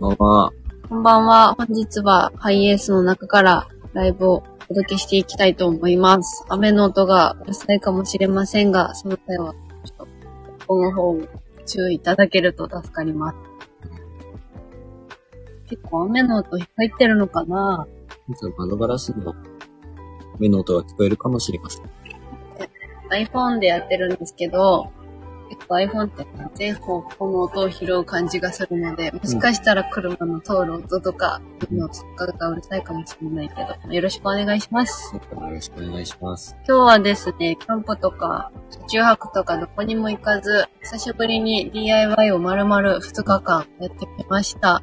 こんばんは。こんばんは。本日はハイエースの中からライブをお届けしていきたいと思います。雨の音がうるさいかもしれませんが、その際は、ちょっと、この方を注意いただけると助かります。結構雨の音入ってるのかな？実は窓ガラスの目の音が聞こえるかもしれません。iPhone でやってるんですけど、結構 iPhone って全方向の音を拾う感じがするので、もしかしたら車の通る音とか、のそっかがうるさいかもしれないけど、よろしくお願いします。よろしくお願いします。今日はですね、キャンプとか、車中泊とかどこにも行かず、久しぶりに DIY を丸々2日間やってきました。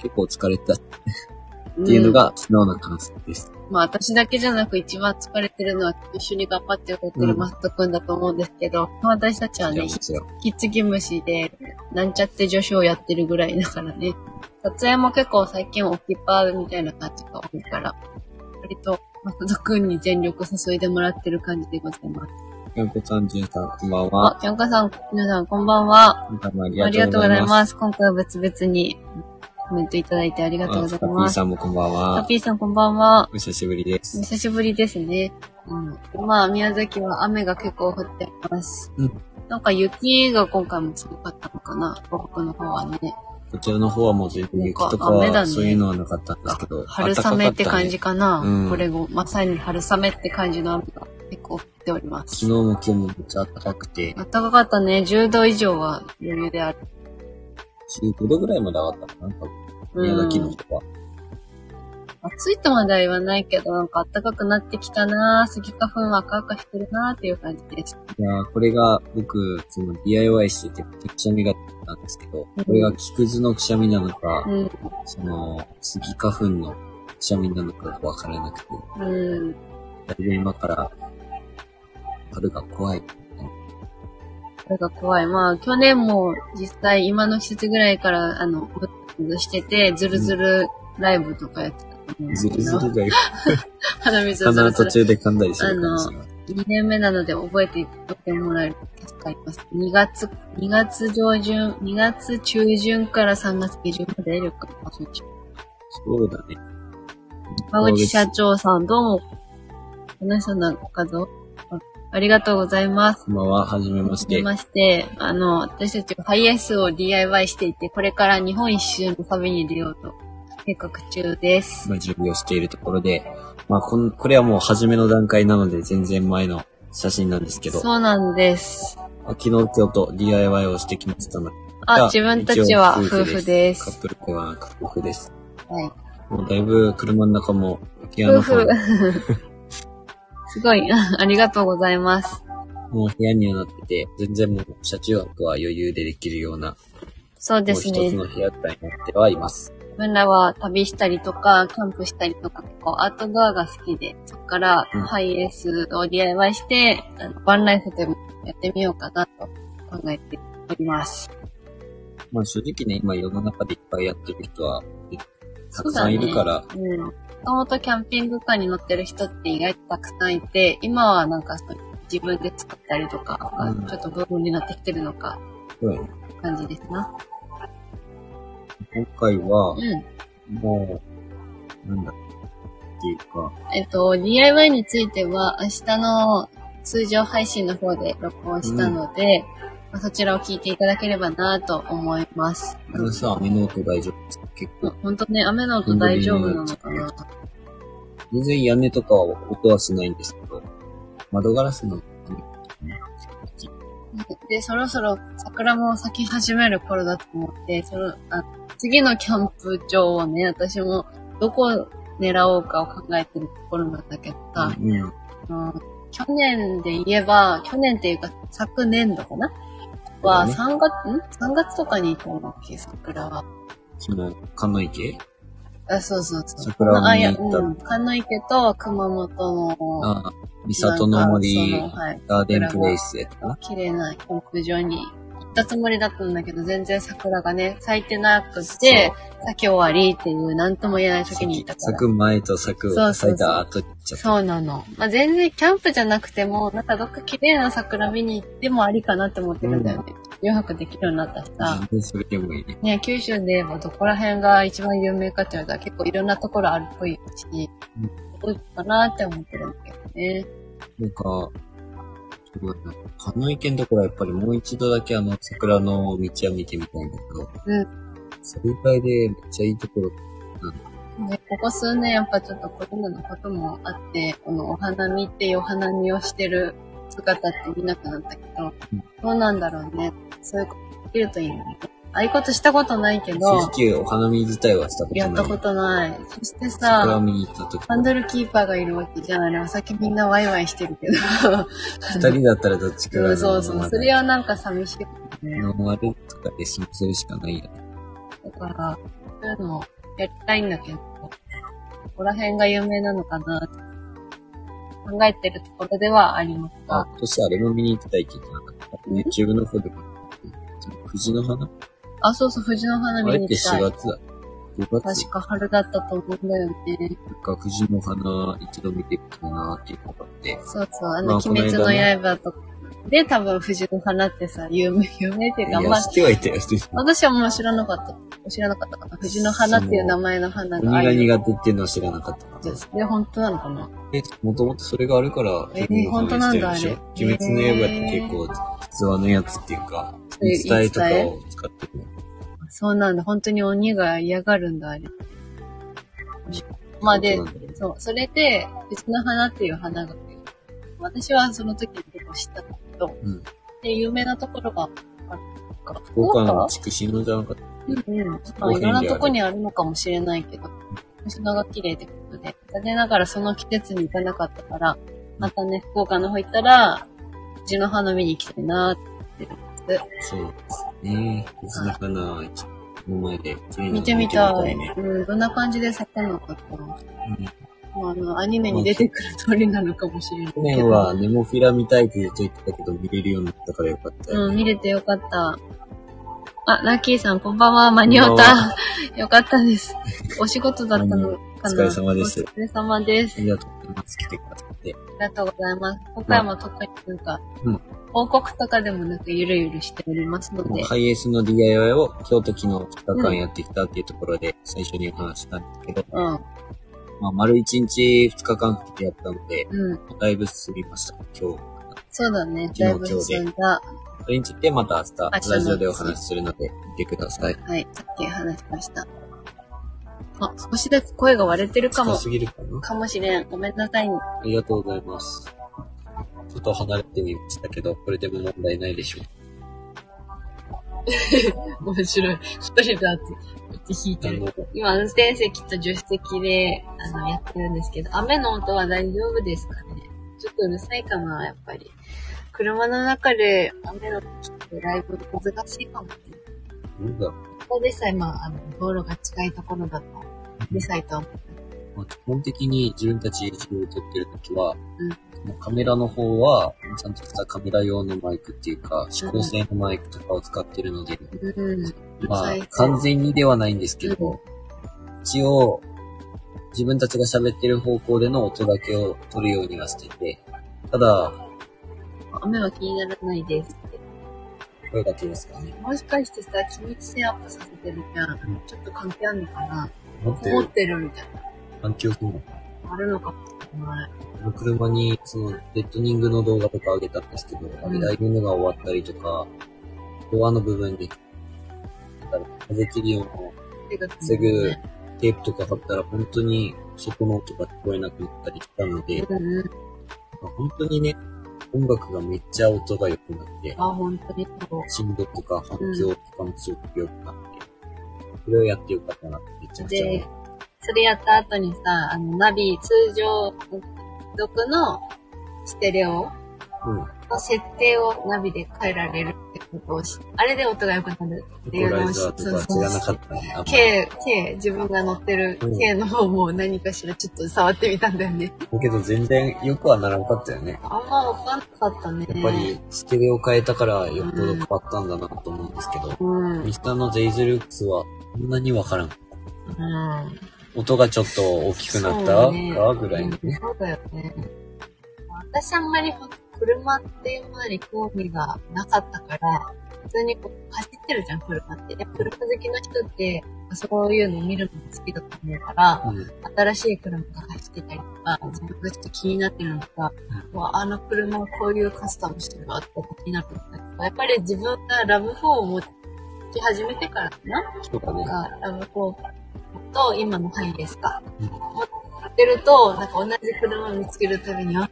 結構疲れたっていうのが素直な感想です。うんまあ私だけじゃなく一番疲れてるのは一緒に頑張ってくれてるマスト君だと思うんですけど、私たちはね、もちろん。引き継ぎ虫で、なんちゃって助手をやってるぐらいだからね。撮影も結構最近オキパーみたいな感じが多いから、割と、マスト君に全力注いでもらってる感じでございます。キャンプさん、じゅんさん、こんばんは。あ、きょんかさん、皆さんこんばんは。あありがとうござい。ます。今回は別々にコメントいただいてありがとうございあパピーます。さんもこんばんパは。ピーさんこんばんは。お久しぶりでおす。久しぶりですね。うん。まあ、宮崎は雨が結構降ってます。うんなんか雪が今回も強かったのかな東北の方はね。こちらの方はもう全然雪とか雨だねはそういうのはなかったんですけど。春雨って感じか。かな、うんこれも、まさに春雨って感じの雨が結構降っております。昨日も今日もめっちゃ暖かくて、暖かかったね。10度以上は余裕である。15度ぐらいまで上がったかな多分宮崎の方は。暑いとまでは言わないけど、なんか暖かくなってきたなぁ。スギ花粉は赤々してるなぁっていう感じです。いやーこれが僕、その DIY してて、くしゃみがあったんですけど、うんこれが木くずのくしゃみなのか、うん。その、スギ花粉のくしゃみなのかがわからなくて、うん。だいぶ今から、春が怖い。それが怖い。まあ、去年も実際今の季節ぐらいから、あの、ぶっとしてて、ズルズルライブとかやってたと思うんですずけど、るずるだよ。鼻水をズ鼻ルズル。途中で噛んだりするかもしれない。2年目なので覚えておいてもらえると助かります。2月、2月上旬、2月中旬から3月下旬まで旅館場所中。そうだね。川口社長さん、どうも、楽しそうな画像あありがとうございます。こんばんは、はじめまして。はじめまして、あの、私たちはハイエースを DIY していて、これから日本一周の旅に出ようと計画中です。今準備をしているところで、まあこん、これはもう初めの段階なので全然前の写真なんですけど、そうなんです。あ昨日今日と DIY をしてきましたので、あ、自分たちは夫婦でカッす。プルでは夫婦です。はい。もうだいぶ車の中も部屋の方夫婦。すごい、ありがとうございます。もう部屋にはなってて、全然もう車中泊は余裕でできるような、そうですねもう一つ。の部屋帯になってはいます。自分らは旅したりとか、キャンプしたりとか、結構アウトドアが好きで、そこからうんハイエースを DIY して、あのバンライフでもやってみようかなと考えております。まあ正直ね、今世の中でいっぱいやってる人は、たくさんいるから、うん。もともとキャンピングカーに乗ってる人って意外とたくさんいて、今はなんか自分で作ったりとか、うんちょっとブームになってきてるのか、そうやね感じですな。今回はう、ん。もう、なんだっていうか、えっと、DIY については明日の通常配信の方で録音したので、まあそちらを聞いていただければなと思います。あのさ、雨の音大丈夫ですか？結構。ほんとね、雨の音大丈夫なのかな全然屋根とかは音はしないんですけど、窓ガラスの、で、そろそろ桜も咲き始める頃だと思って、その、あ次のキャンプ場をね、私もどこを狙おうかを考えてるところなんだけどさ、うん。うん去年で言えば、去年っていうか昨年度かな？はそう3月、ん ?3 月とかに行ったんだっけ、桜は。その、神の池あ、そうそうそう。桜をあ、いや、見に行ったうん。神の池と熊本の、ああ、三郷の森はい。ガーデンプレイスへとか綺麗な屋上にったつもりだったんだけど、全然桜がね、咲いてなくて、咲き終わりっていう、なんとも言えない時にから。咲く前と咲く、そうそうそう咲いた後。そうなの。まあ、全然キャンプじゃなくても、なんかどっか綺麗な桜見に行ってもありかなって思ってるんだよね。誘泊できるようになったしさ、全然それでもいいね。ね、九州で言えばどこら辺が一番有名かって言われたら結構いろんなところあるっぽいし、うん多いかなって思ってるんだけどね。なんか、すごいな。花井県のところはやっぱりもう一度だけあの桜の道は見てみたいんだけど、うん。それ以外でめっちゃいいところね、ここ数年やっぱちょっとコロナのこともあって、このお花見っていうお花見をしてる姿って見なくなったけど、うんどうなんだろうね。そういうことできるといいのに。ああいうことしたことないけど、正直お花見自体はしたことない。やったことない。そして桜さ、見に行った時ハンドルキーパーがいるわけじゃん。あれお酒みんなワイワイしてるけど。二人だったらどっちかがうんそうそう。それはなんか寂しいよね。ノンアルとかで済ませるしかないよね。だから、そういうのやりたいんだけど、ここら辺が有名なのかなって考えてるところではありますあ、が、今年あれも見に行きたいって言ってなかった。YouTube の方でも。藤の花あ、そうそう、藤の花あれって4見に行きたい。月だ。5月？確か春だったと思うんだよね。なんか藤の花一度見てみたいなっていうのがあって。そうそう、あの、まあ鬼滅の刃とか。で、多分藤の花ってさ、有名、有名っていうか、いや、まあ知、ってはいたよ、私はもう知らなかった。知らなかったかな。藤の花っていう名前の花があ鬼がる。苦手っていうのは知らなかったな。で、本当なのかな？え、もともとそれがあるから、え構本当なんだあれ鬼滅の刃って結構、実話のやつっていうか、伝えとかを使ってる。そうなんだ。本当に鬼が嫌がるんだ、あれ。まあでそうそれで、藤の花っていう花が、私はその時に結構知ったど、うん。で、有名なところがあるか。福岡の筑紫野じゃなかった？うんうん。まあ、いろんなとこにあるのかもしれないけど、星野が綺麗ってことで。残念ながらその季節に行かなかったから、またね、福岡の方行ったら、藤の花見に行きたいなって思って。そうですね。藤の花、一の前で綺麗に見てみたい。ね。うん、どんな感じで咲くのかと。うんまあ、あの、アニメに出てくる通りなのかもしれないけ去ど。年はネモフィラ見たいって言ってたけど、見れるようになったからよかったよ、うん、ね。見れてよかった。あ、ラッキーさん、こんばんは。間に合った。よかったです。お仕事だったのかなお疲れ様ですお疲れ様です。ありがとうございます。来てくださって。ありがとうございます。今回も特になんか、うん報告とかでもなくゆるゆるしておりますので、ハイエースの DIY を京都昨日2日間やってきたっていうところで最初にお話ししたんですけど、うん、まあ、丸1日2日間かけてやったので、うん。だいぶ進みました、今日。そうだね。だいぶ進んだ。それについてまた明日、ラジオでお話しするので、見てください。はい、さっき話しました。あ、少しだけ声が割れてるかも近。すぎるかな？かもしれん。ごめんなさい。ありがとうございます。ちょっと離れてみましたけど、これでも問題ないでしょ 面白い。一人だって弾いてる。今、運転席と助手席で、あの、やってるんですけど、雨の音は大丈夫ですかね？ちょっとうるさいかな、やっぱり。車の中で雨の時ってライブ難しいかもしれない。なんだろここでさえ、まあ、あの、道路が近いところだと、うるさいと思う。う。まあ、基本的に自分たち YouTube を撮ってるときは、うんもうカメラの方は、ちゃんとしたカメラ用のマイクっていうか、指向性のマイクとかを使ってるので、うん。まあ完全にではないんですけど、うん一応、自分たちが喋ってる方向での音だけを取るようにはしてて、ただ、雨は気にならないですって。これだけですかね。もしかしてさ、機密性アップさせてるじゃん。んちょっと関係あるのかな？持って？る思ってるみたい環境するのな。あるのかもない。車に、その、レッドニングの動画とか上げたんですけど、あれ、ライブのが終わったりとか、ドアの部分に、なんか風切り音を防ぐテープとか貼ったら、本当に外の音が聞こえなくなったりしたので。まあ本当にね、音楽がめっちゃ音が良くなって、あ、本当にそう。振動とか反響とかもすごく良くなって、それをやってよかったなってめちゃくちゃ思うで、それやった後にさ、あの、ナビ、通常、独のステレオうん。の設定をナビで変えられるってことをし、あれで音が良くなるっていうのを知らなかったね。あんまり K、K、自分が乗ってるうん K の方も何かしらちょっと触ってみたんだよね。だけど全然良くはならなかったよね。あんまわかんなかったね。やっぱり、ステレオ変えたからよっぽど変わったんだなと思うんですけど、うん。うん。ミスターのゼイズルックスはそんなにわからん。音がちょっと大きくなったかぐらいのね。そうだよね。私あんまり車っていうものに興味がなかったから、普通にこう走ってるじゃん、車って。で、車好きな人って、そういうのを見るのが好きだと思うから、うん。新しい車が走ってたりとか、自分がちょっと気になってるのとか、うわあの車をこういうカスタムしてるわって気になってたりとか、やっぱり自分がラブ4を持ち始めてからかなそうだね。が、 RAV4と今のハイエースか。うん持ってると、なんか同じ車を見つけるたびに、あ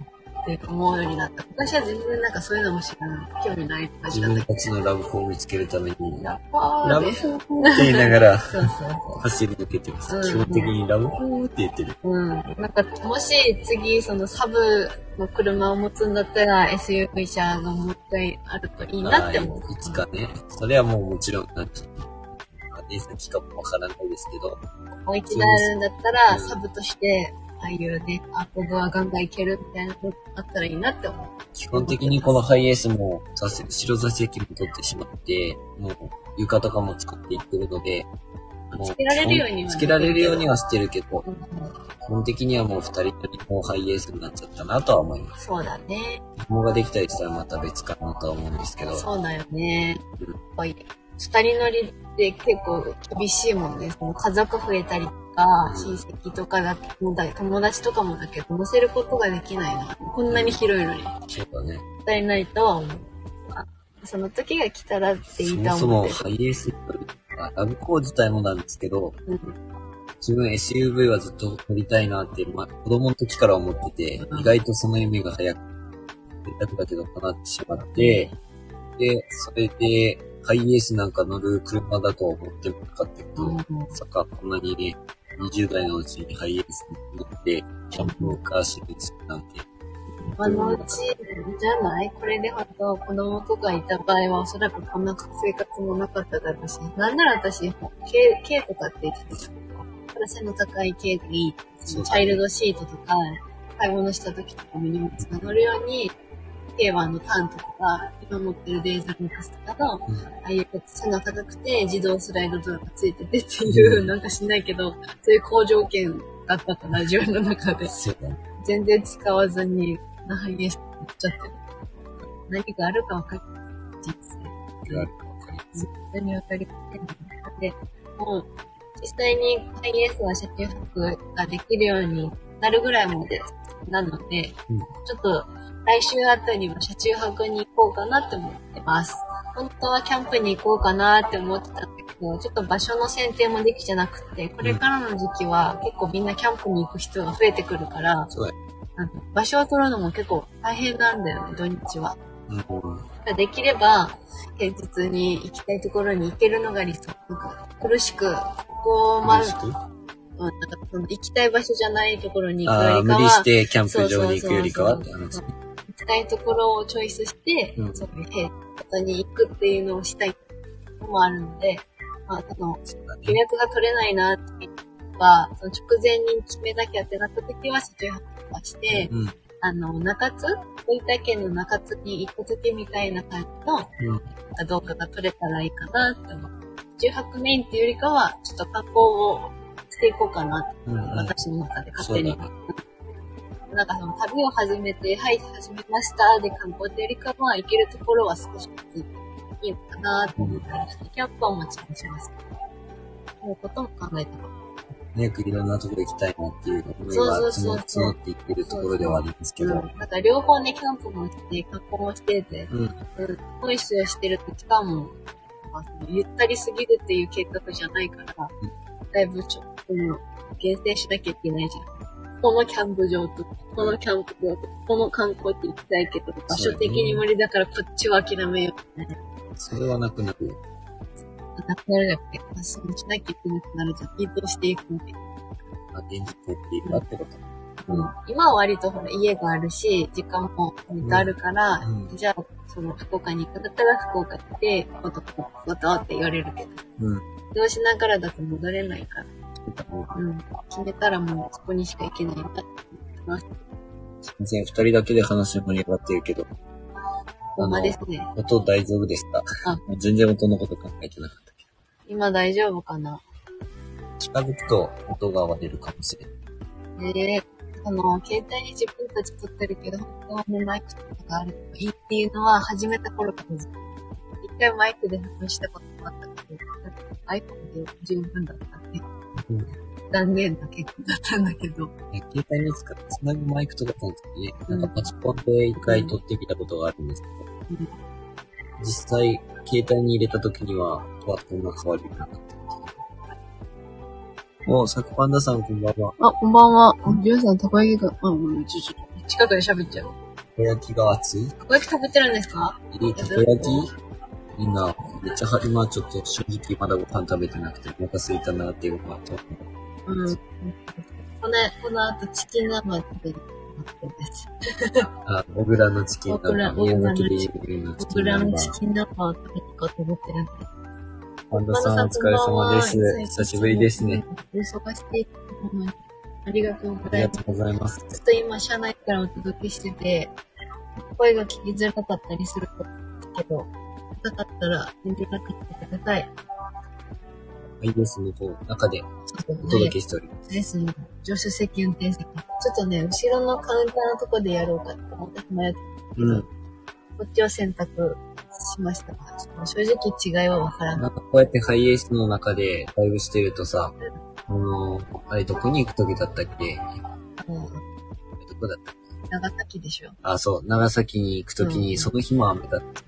って思うようになった。昔は全然なんかそういうのも知らない。興味ない感じ自分だったけたちの RAV4を見つけるために、ど。 RAV4 RAVでフォーって言いながらそうそうそう。走り抜けてます。うん基本的に RAV4って言ってる。うん。なんか、もし次、そのサブの車を持つんだったら SUV 車がもう一回あるといいなって思う。はいいつかね。それはもうもちろん、なんていうのね、先かもわからないですけど、もう一台あるんだったら、うんサブとして、ああいうね、アウトドアガンガンいけるみたいなのあったらいいなって思う。基本的にこのハイエースも、座席後ろ座席も取ってしまって、もう床とかも使っていってるので、もうつけられるようにはつけられるようにはしてるけど、うん基本的にはもう二人ともハイエースになっちゃったなとは思います。そうだね。子供ができたりしたらまた別かなとは思うんですけど、そうだよねうん。二人乗りって結構厳しいもんね。その家族増えたりとか、うん親戚とかだもだ友達とかもだけど乗せることができないな。こんなに広いのに。もそうだね。ったいないとは思う。あその時が来たらっていいとはそも。そもハイエースあラブコー自体もなんですけど、うん自分 SUV はずっと乗りたいなって、まあ、子供の時から思ってて、うん意外とその夢が早く、早くだけど叶ってしまって、で、それで、ハイエースなんか乗る車だとは思ってもなかったけど、うんまさかこんなにね、20代のうちにハイエースに乗って、キャンプをカーシェルするなんて、今のうちじゃないこれで本当子供とかいた場合はおそらくこんな生活もなかっただろうし。なんなら私、軽、軽とかって言ってた背の高い軽がいい。チャイルドシートとか、買い物した時とかも荷物が乗るように、軽はのタントとか、今持ってるデーザルックスとかの、うんああいう背が高くて自動スライドドアがついててっていう、うんなんかしないけど、そういう好条件だったから、自分の中で。全然使わずに、なハイエース乗っちゃってる。何があるか分かりません。人生。があるかわかります絶対に分かりません。ねで、もう、実際にハイエースは車中泊ができるようになるぐらいまでなので、うんちょっと来週あたりは車中泊に行こうかなって思ってます。本当はキャンプに行こうかなって思ってたんだけど、ちょっと場所の選定もできてなくて、これからの時期は結構みんなキャンプに行く人が増えてくるから、場所を取るのも結構大変なんだよね、土日は。うん。できれば、平日に行きたいところに行けるのが理想。なんか苦しく、ここまで、うんなんかその行きたい場所じゃないところに行くよりかは、無理してキャンプ場に行くよりかはって話そうそうそう。行きたいところをチョイスして、うんそういう平日に行くっていうのをしたいのもあるので、まあ、その、予約が取れないなっていうのは、その直前に決めなきゃってなった時は、車中泊とかして、うん。あの、中津？大分県の中津に行った時みたいな感じのうん。動画が撮れたらいいかなって思う。中泊メインっていうよりかは、ちょっと観光をしていこうかなって、うん。うん。私の中で勝手に。なんかその旅を始めて、はい、始めましたで観光っていうよりかは、行けるところは少しずついいのかなって思ったりして、キャンプはもちろんします。そういうことも考えてます。早くいろんなところ行きたいなっていう思いそうがそうそう募募っていってるところではありますけど。うん。なんか両方ね、キャンプもして、観光もしてて、うん。うん、ホイッシュをしてると、しかも、ゆったりすぎるっていう計画じゃないから、だいぶちょっと、うん厳選しなきゃいけないじゃん。このキャンプ場と、このキャンプ場と、この観光って行きたいけど、場所的に無理だからこっちは諦めようってね。それはなくなる。なくなるじゃなくて、発信しなきゃいけなくなるじゃん。移動していくので。あ、現実っていうかってこと。うん、今は割とほら家があるし、時間も割とあるから、うんじゃあ、その福岡に行くんだったら福岡行って、こことこことって言われるけど、うん。移動しながらだと戻れないから、うん、決めたらもうそこにしか行けないなって思って。全然二人だけで話盛り上がってるけど、ほんまですね。音大丈夫ですか？あ全然音のこと考えてなかったけ今大丈夫かな？ど。近づくと音が割れるかもしれない。で、その、携帯に自分たち撮ってるけど、本当はね、マイクとかがあるといいっていうのは始めた頃からずっと言っ回マイクで話したこともあったけど、iPhone で十分だったうん。断念な結果だったんだけど、ね携帯に使ってつなぐマイクとかその時ね、なんかパソコンで一回撮ってみたことがあるんですけど、うん実際、携帯に入れた時には、わ、こんな変わりなかった。お、サクパンダさんこんばんは。あ、こんばんは。りょうさん、たこ焼きが、あ、うん、ちょ、ちょ、近くで喋っちゃう。たこ焼きが熱い？たこ焼き食べてるんですか？えー、たこ焼き？みんな、めっちゃは、今ちょっと正直まだご飯食べてなくて、お腹空いたなっていうのがあって、うん。この、この後チキン生食べる。あ、小倉のチキン小倉南波、宮崎で有名なチキン僕らの南波。チキン生を食べに行こうと思ってるんで。パンダさんお疲れ様です。久しぶりですね。。お忙しいありがとうごあざいます。りがとうございます。ずっと今、車内からお届けしてて、声が聞きづらかったりするんですけど、よかったら、遠慮なく言ってください。いいですね、こう、中でお届けしております。ですね。助手席、運転席。ちょっとね、後ろのカウンターのとこでやろうかと思って迷ってうん。こっちを選択しましたが、ちょっと正直違いはわからな。ないんかこうやってハイエースの中でライブしてるとさ、あのー、あれどこに行く時だったっけ？うんどこだった長崎でしょ。あ、そう、長崎に行く時に、うんその日も雨だった。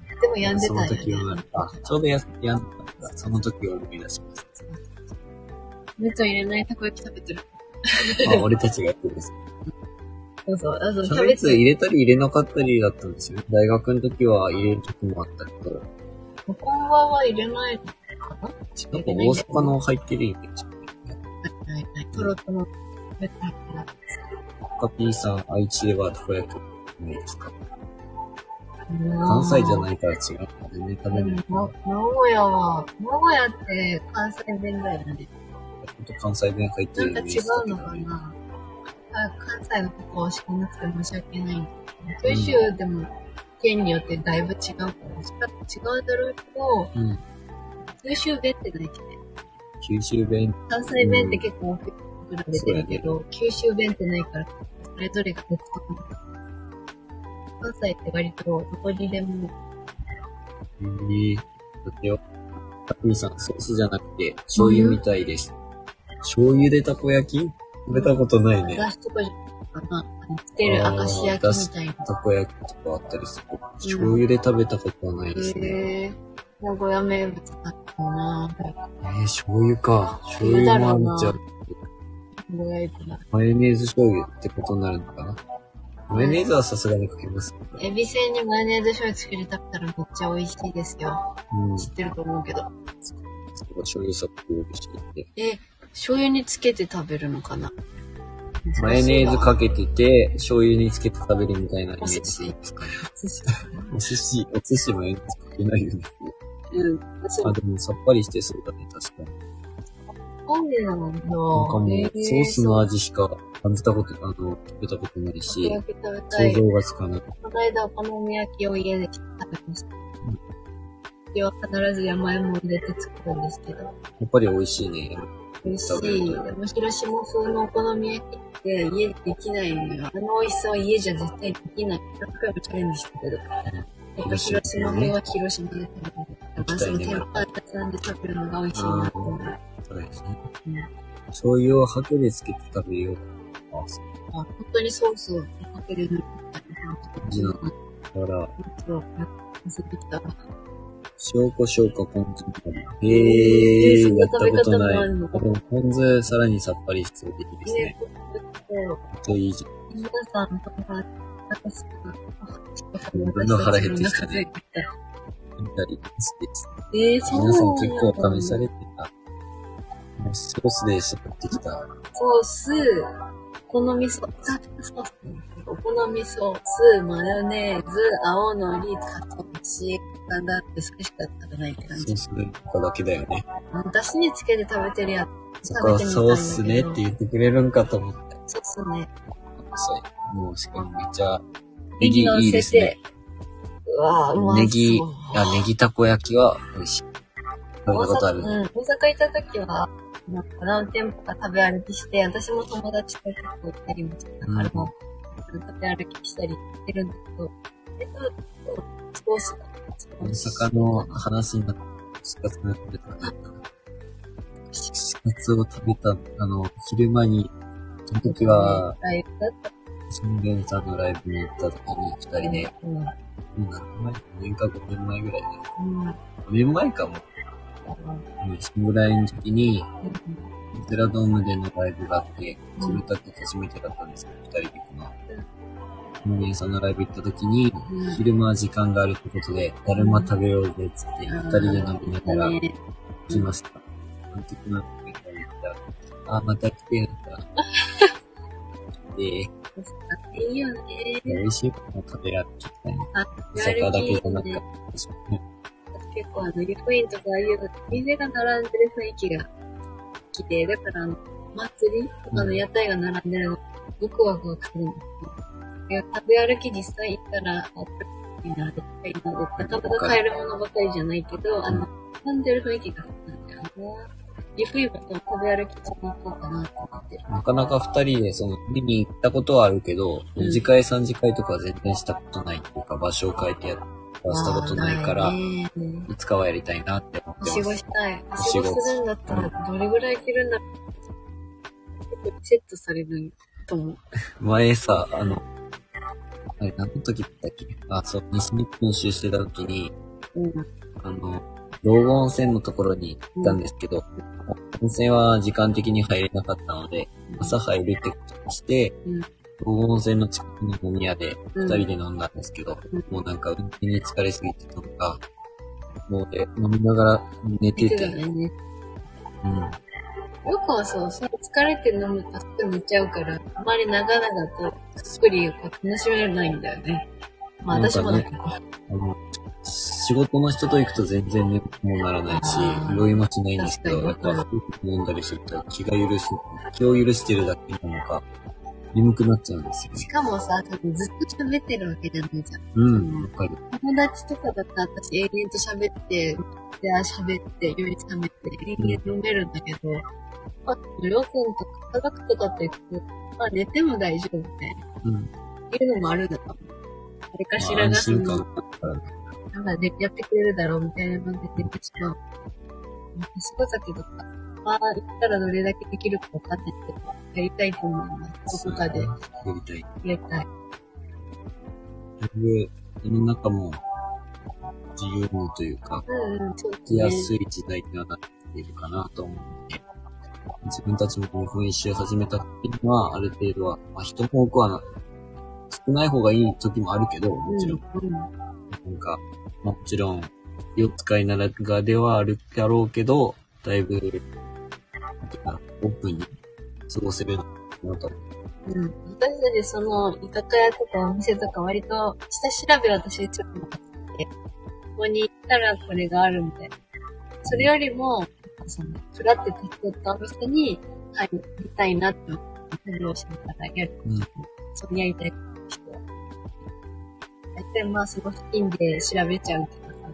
んでそたんよの時はね。、あ、ちょうどや、やんだった。その時を思い出します。熱を入れないたこ焼き食べてる。あ、俺たちがやってるんです。そうそう。あ、そう、キャベツ入れたり入れなかったりだったんですよ。大学の時は入れる時もあったけど、ここんばんは入れないのかな？なんか大阪の入ってるイメージ。はいはい。トロトロ。食べたいから。カピーさん、愛知ではたこ焼きですか？関関西じゃないから違うから全然食べない。な名古屋は、名古屋って関西弁だよね。ほんと関西弁入ってなんか違うの。かなあ関西のことを知らなくて申し訳ない。九州でも県によってだいぶ違うから、違うだろうけど、うん。九州弁ってないけどね。九州弁、関西弁って結構大きく比べてるけど、九州弁ってないから、それぞれが独特な。関西って割とどこにでも、えー、だってよ。カピーさん、ソースじゃなくて、醤油みたいです。醤油でたこ焼き？食べたことないね。出しとかじゃなつける明石焼きみたいな。たこ焼きとかあったりする。醤油で食べたことはないですね。へえー、名古屋名物だったなえー、醤油か。醤油もあんじゃん。名古屋行くな。マヨネーズ醤油ってことになるのかな？マヨネーズはさすがにかけます。エビせんにマヨネーズ醤油つけて食べたらめっちゃ美味しいですよ。うん。知ってると思うけど。醤油さっぱりしてて。え、醤油につけて食べるのかな？マヨネーズかけてて、醤油につけて食べるみたいなイメージでいいですかね。寿司。お寿司、お寿司マヨネーズかけないよね。うん。あ、でもさっぱりしてそうだね、確かに。なんでなんだなんかもう、ソースの味しか感じたこと、あの、食べたことないし。想像がつかない。この間お好み焼きを家で食べました。では必ず山芋を入れて作るんですけど、やっぱり美味しいね。美味しい。でも広島風のお好み焼きって家でできないのよ。あの美味しさは家じゃ絶対できない。何回もチャレンジしたけど。やっぱ広島風は広島で食べる。だからその天ぷら屋さんで食べるのが美味しいなと思う。そうですね。醤油をハケでつけて食べよう。あ、そうあ本当にソースをかけるのみたいな感じなだから、塩コショウかポン酢みたいな。へー、やったことない。ポン酢さらにさっぱりしてていいですね。ね、ほんといいじゃん。皆さん、とか、私自分の腹減ってきたねえ見たりです。えー、そう皆さん結構試されてた。ソースで絞ってきた。ソース、お好みソース、ソースお好みソース、マヨネーズ、青のり、かつお節、なんだってそれしかやったらないって感じ。ソースとかだけだよね。だしにつけて食べてるやつ。そこはソースねって言ってくれるんかと思って。そうそうね。そう。もうしかもめっちゃ、ネギいいですね。うわぁ、うまそうネギ、あ、ネギたこ焼きは美味しい。食べたことある。うん、大阪行った時は、なんか何店舗か食べ歩きして、私も友達と結構行ったりもして、だからもう、食べ歩きしたりしてるんだけど、ソースだ。大阪の話になって、串カツが食べたか串カツを食べた、あの、昼間に、その時は、ライブだった。新聞さんのライブに行った時に、二人で、うん。もう何年前 ?4 年か5年前ぐらいで。うん。5年前かも。うんそのぐらいの時に、ゼラドームでのライブがあって、それだって初めてだったんですけど、二人でこの、新聞さんのライブ行った時に、うん昼間は時間があるってことで、だるま食べようぜっつって、二人で飲みながら、ね来ました。あの時の時から言ったら、あ、また来て、なんか。で、いいよね。美味しいもの食べられちゃったね。あ、大阪だけじゃなくて。結構あの、湯布院とかああいうの、店が並んでる雰囲気が好きで、だからあの、祭りとかの屋台が並んでるの、ワクワクするんですよ。いや、食べ歩き実際行ったら、あいいな、絶対いいな、なかなか買えるものばかりじゃないけど、あの、並んでる雰囲気が好きなんだよね。湯布院も食べ歩きしに行こうかなと思ってる。なかなか二人で、その、見に行ったことはあるけど、うん二次会三次会とかは全然したことないっていうか、場所を変えてやったしたことないから、いねいつかはやりたいなって思ってはしごます。したい。ははしごするんだったら、どれぐらい着るんだろう。結構セットされると思う。前さ、あの、あれ、何の時だったっけ？あ、そう、西日本一周してた時に、うん。あの、道後温泉のところに行ったんですけど、温泉は時間的に入れなかったので、朝入るってことにして、うん温泉の近くの飲み屋でうん二人で飲んだんですけど、うんもうなんか運転に疲れすぎてたのか、もうで飲みながら寝て見てね。うん。よくはそう、その疲れて飲むとすぐ寝ちゃうから、あまり長々とスプリを楽しめないんだよね。まあなんかね私もだけど。あの、仕事の人と行くと全然眠くもならないし酔いもしないんですけど、やっぱ飲んだりすると気が許し、気を許してるだけなのか、眠くなっちゃうんですよねし。かもさ、多分ずっと喋ってるわけじゃないじゃん。うん、わかる。友達とかだったら私永遠と喋って、で、喋って、酔い冷めて、永遠飲めるんだけど、あと、りょうくんとか科学とかってまあ寝ても大丈夫みたいな。うん。いうのもあるんだと思う。誰かしら安が。なんかでやってくれるだろうみたいなので出てしまう。仕事だけどさ、まあ、行ったらどれだけできるかわかんないけど、やりたいと思います。どこかでややりたい。りたい。で、世の中も自由にというか、うんきやですい時代にはなっているかなと思うので、自分たちも日本一周始めたっていうのは、ある程度は、まあ人も多くはな少ない方がいい時もあるけど、もちろん。うんうんなんか、まあもちろん、気を使いながらではあるだろうけど、だいぶ、オープンに過ごせるなと。うん。私たちその、居酒屋とかお店とか割と、下調べ私ちょっとって、ここに行ったらこれがあるみたいな。それよりも、その、ふらって立ち寄ったお店に入りたいなって思って、フォローしながらやる。うん。そうやりたい人は。大体まあその付近で調べちゃうけどさ、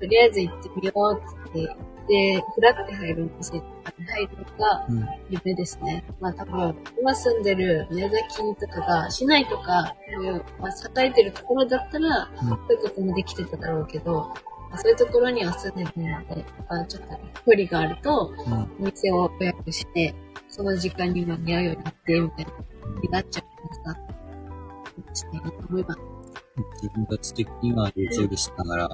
とりあえず行ってみようって言って、で、ふらって入るお店とかに入るのがうん。夢ですね。まあ多分、今住んでる宮崎とかが、市内とか、まあ栄えてるところだったら、うんそういうこともできてただろうけど、まあそういうところには住んでないので、まあちょっと距離があると、うん。お店を予約して、その時間に間に合うようになって、みたいな、になっちゃうからさ、したいなと思います。自分たち的には YouTube しながら、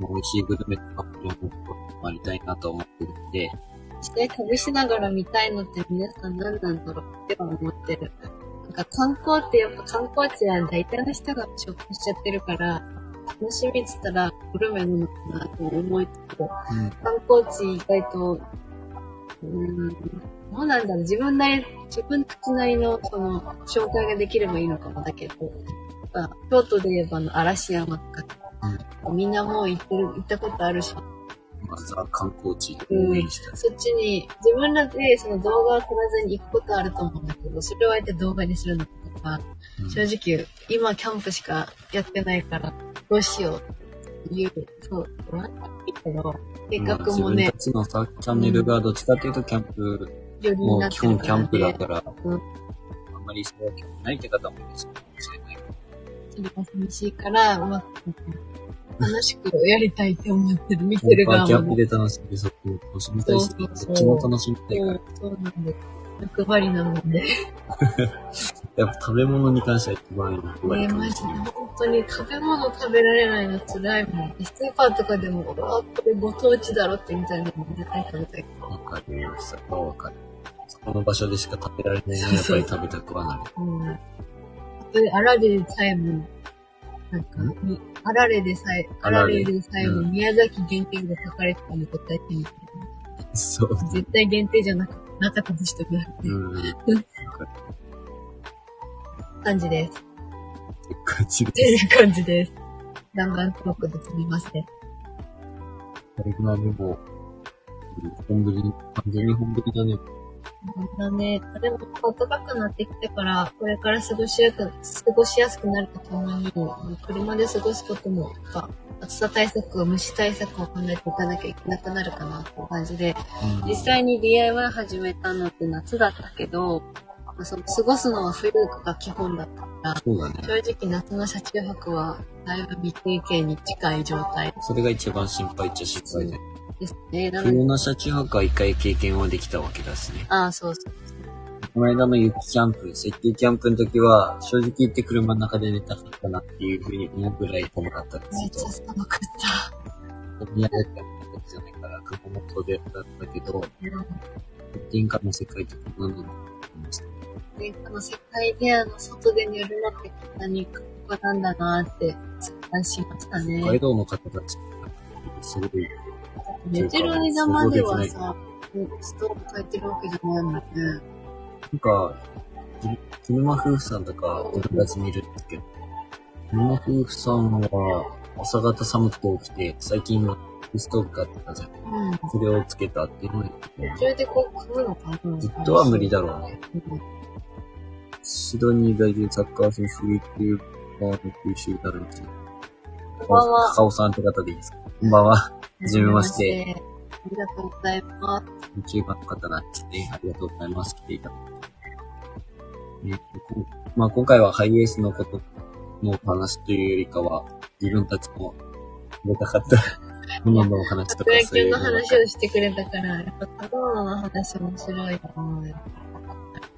美味しいグルメとかもありたいなと思ってるんで、実際旅しながら見たいのって皆さん何なんだろうっては思ってる。なんか観光ってやっぱ観光地は大体の人が紹介しちゃってるから、楽しみって言ったらグルメなのかなと思いつつ、うん。観光地意外と、うーん、どうなんだろう。自分なり、自分たちなりのその紹介ができればいいのかもだけど、やっぱ京都で言えばあの嵐山とか、みんなもう行ってる、行ったことあるし、まずは観光地応援した。い。そっちに、自分らでその動画を撮らずに行くことあると思うんだけど、それをあえて動画にするのとか、うん。正直、今キャンプしかやってないから、どうしようっていう、そう、なんかいいけど、計画もねまあ自分た、ちのさ、チャンネルがどっちかっていうとキャンプ、よりにもう基本キャンプだから、うん。あんまりそれは興味ないって方もいるかもしれない。それが寂しいから、うまく楽しくやりたいって思ってる、見てるパーキャッ側も。プで楽しみ、そこを楽しみたいし、どそうそうそうっちも楽しみたいからそう。そうなんです。欲張りなので。やっぱ食べ物に関しては一番欲張りねかもマジで。本当に食べ物食べられないの辛いもん。スーパーとかでも、うわ、これご当地だろってみたいなの絶対食べたい。わかるよ、それはわかる。そこの場所でしか食べられないのはやっぱり食べたくはなる。うん。本当にあられでさえも、なんか、にあられでさえ、あらあられれでさえもうん宮崎限定で書かれてたの絶対手に入れるそう。絶対限定じゃなくなかったとしてもらって、うん。感じです。感じっていう感じです。弾丸トークですみません。これがでも、本降り、完全に本降りだね。だね。でも、暖かくなってきてから、これから過ごしやすく、過ごしやすくなるとともに、車で過ごすことも、暑さ対策、虫対策を考えていかなきゃいけなくなるかなっていう感じで、うん実際に DIY 始めたのって夏だったけど、まあその過ごすのは冬が基本だったから、ね。正直夏の車中泊は、だいぶ未経験に近い状態それが一番心配っちゃ心配で。ですね。なので冬の車中泊は一回経験はできたわけだしね。ああ、そうそう。この間の雪キャンプ、雪球キャンプの時は、正直言って車の中で寝たかったなっていうふうに思うぐらい寒かったですめっちゃ寒かった。宮崎は宮崎じゃないから、熊本でだったけど、天下の世界とか何だろうと思いました。で、この世界であの、外で寝るのってこんなに過酷なんだなって、痛感しましたね。北海道の方たち、すごい、寝てる間まではさ、ストーブ焚いてるわけじゃないもんね。なんか、き車夫婦さんとかお友達見るんですけど、車夫婦さんは朝方寒くて起きて、最近はストーブ買ってたじゃん。うん。それをつけたっていうのを言ってて途中でこう、食うのかなずっとは無理だろうね。うんシドニー在住サッカー選手、YouTuber の九州ダルンチ。こんばんは。高尾さんって方でいいですか？こんばんは。はじめまして。ありがとうございます。YouTuber の方なんですね。ありがとうございます。来ていただいて。まあ、今回はハイエースのことのお話というよりかは、自分たちも出たかった もののお話とかプロ野球のそういうのが話をしてくれたから、やっぱ食べ物の話面白いと思うよ。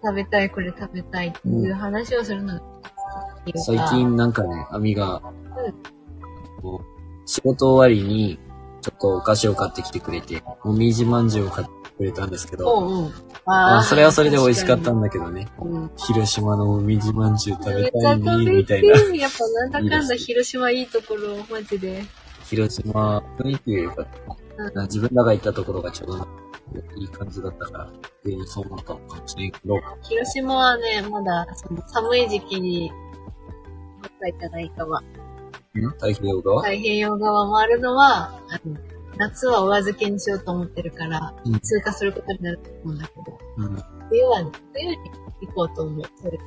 食べたい、これ食べたいっていう話をするのがうか最近なんかね、アミが、こう仕事終わりに、ちょっとお菓子を買ってきてくれて、もみじまんじゅうを買ってくれたんですけど、うんうん。まあ、それはそれで美味しかったんんだけどね。うん。広島のもみじまんじゅう食べたいね、みたいな。てやっぱなんだかんだ 広島いいところ、マジで。広島、雰囲気が良かった。うんな自分らが行ったところがちょうどいい感じだったから、全員そう思ったのかもしれんけど、広島はね、まだその寒い時期に、どっか行ったらいいかは。ん？太平洋側、太平洋側回るのは、夏はお預けにしようと思ってるから、うん通過することになると思うんだけど、うん。冬は、ね、冬に行こうと思う。それ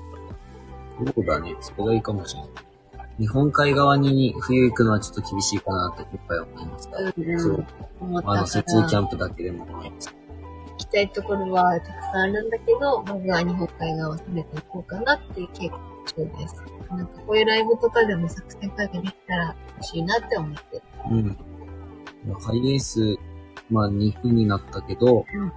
そうだね。それがいいかもしれない。日本海側に冬行くのはちょっと厳しいかなって今回は思いました。うんそう。あの、から、雪キャ行ンプだけでも思いました。きたいところはたくさんあるんだけど、まずは日本海側を攻めていこうかなっていう計画中です。なんかこういうライブとかでも作戦会議できたら欲しいなって思ってる。うん。ハイエース、まあ2分になったけど、うん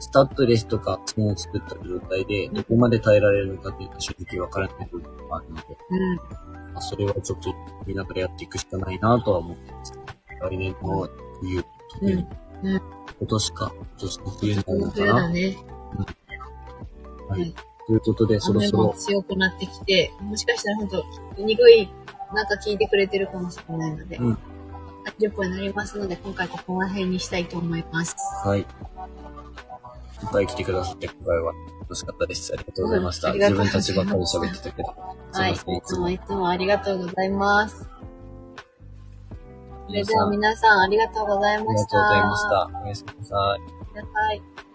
スタッドレスとかチェーンを作った状態で、どこまで耐えられるのかっていうのは正直わからない部分があるので、うん。まあそれはちょっと見ながらやっていくしかないなとは思ってます。来年の冬、うんうん今年か、今年の冬になこのるのかな。冬だね。はい。ということで、そろ雨そろ、も強くなってきて、もしかしたら本当鈍い、なんか聞いてくれてるかもしれないので、うん30分になりますので、今回ここら辺にしたいと思います。はい。いっぱい来てくださって、今回は楽しかったです。ありがとうございました。うん自分たちばっかり喋ってたけど。すはいい。つもいつもありがとうございます。それでは皆さん、ありがとうございありました。がとうございました。おやすみなさい。おやすみなさい。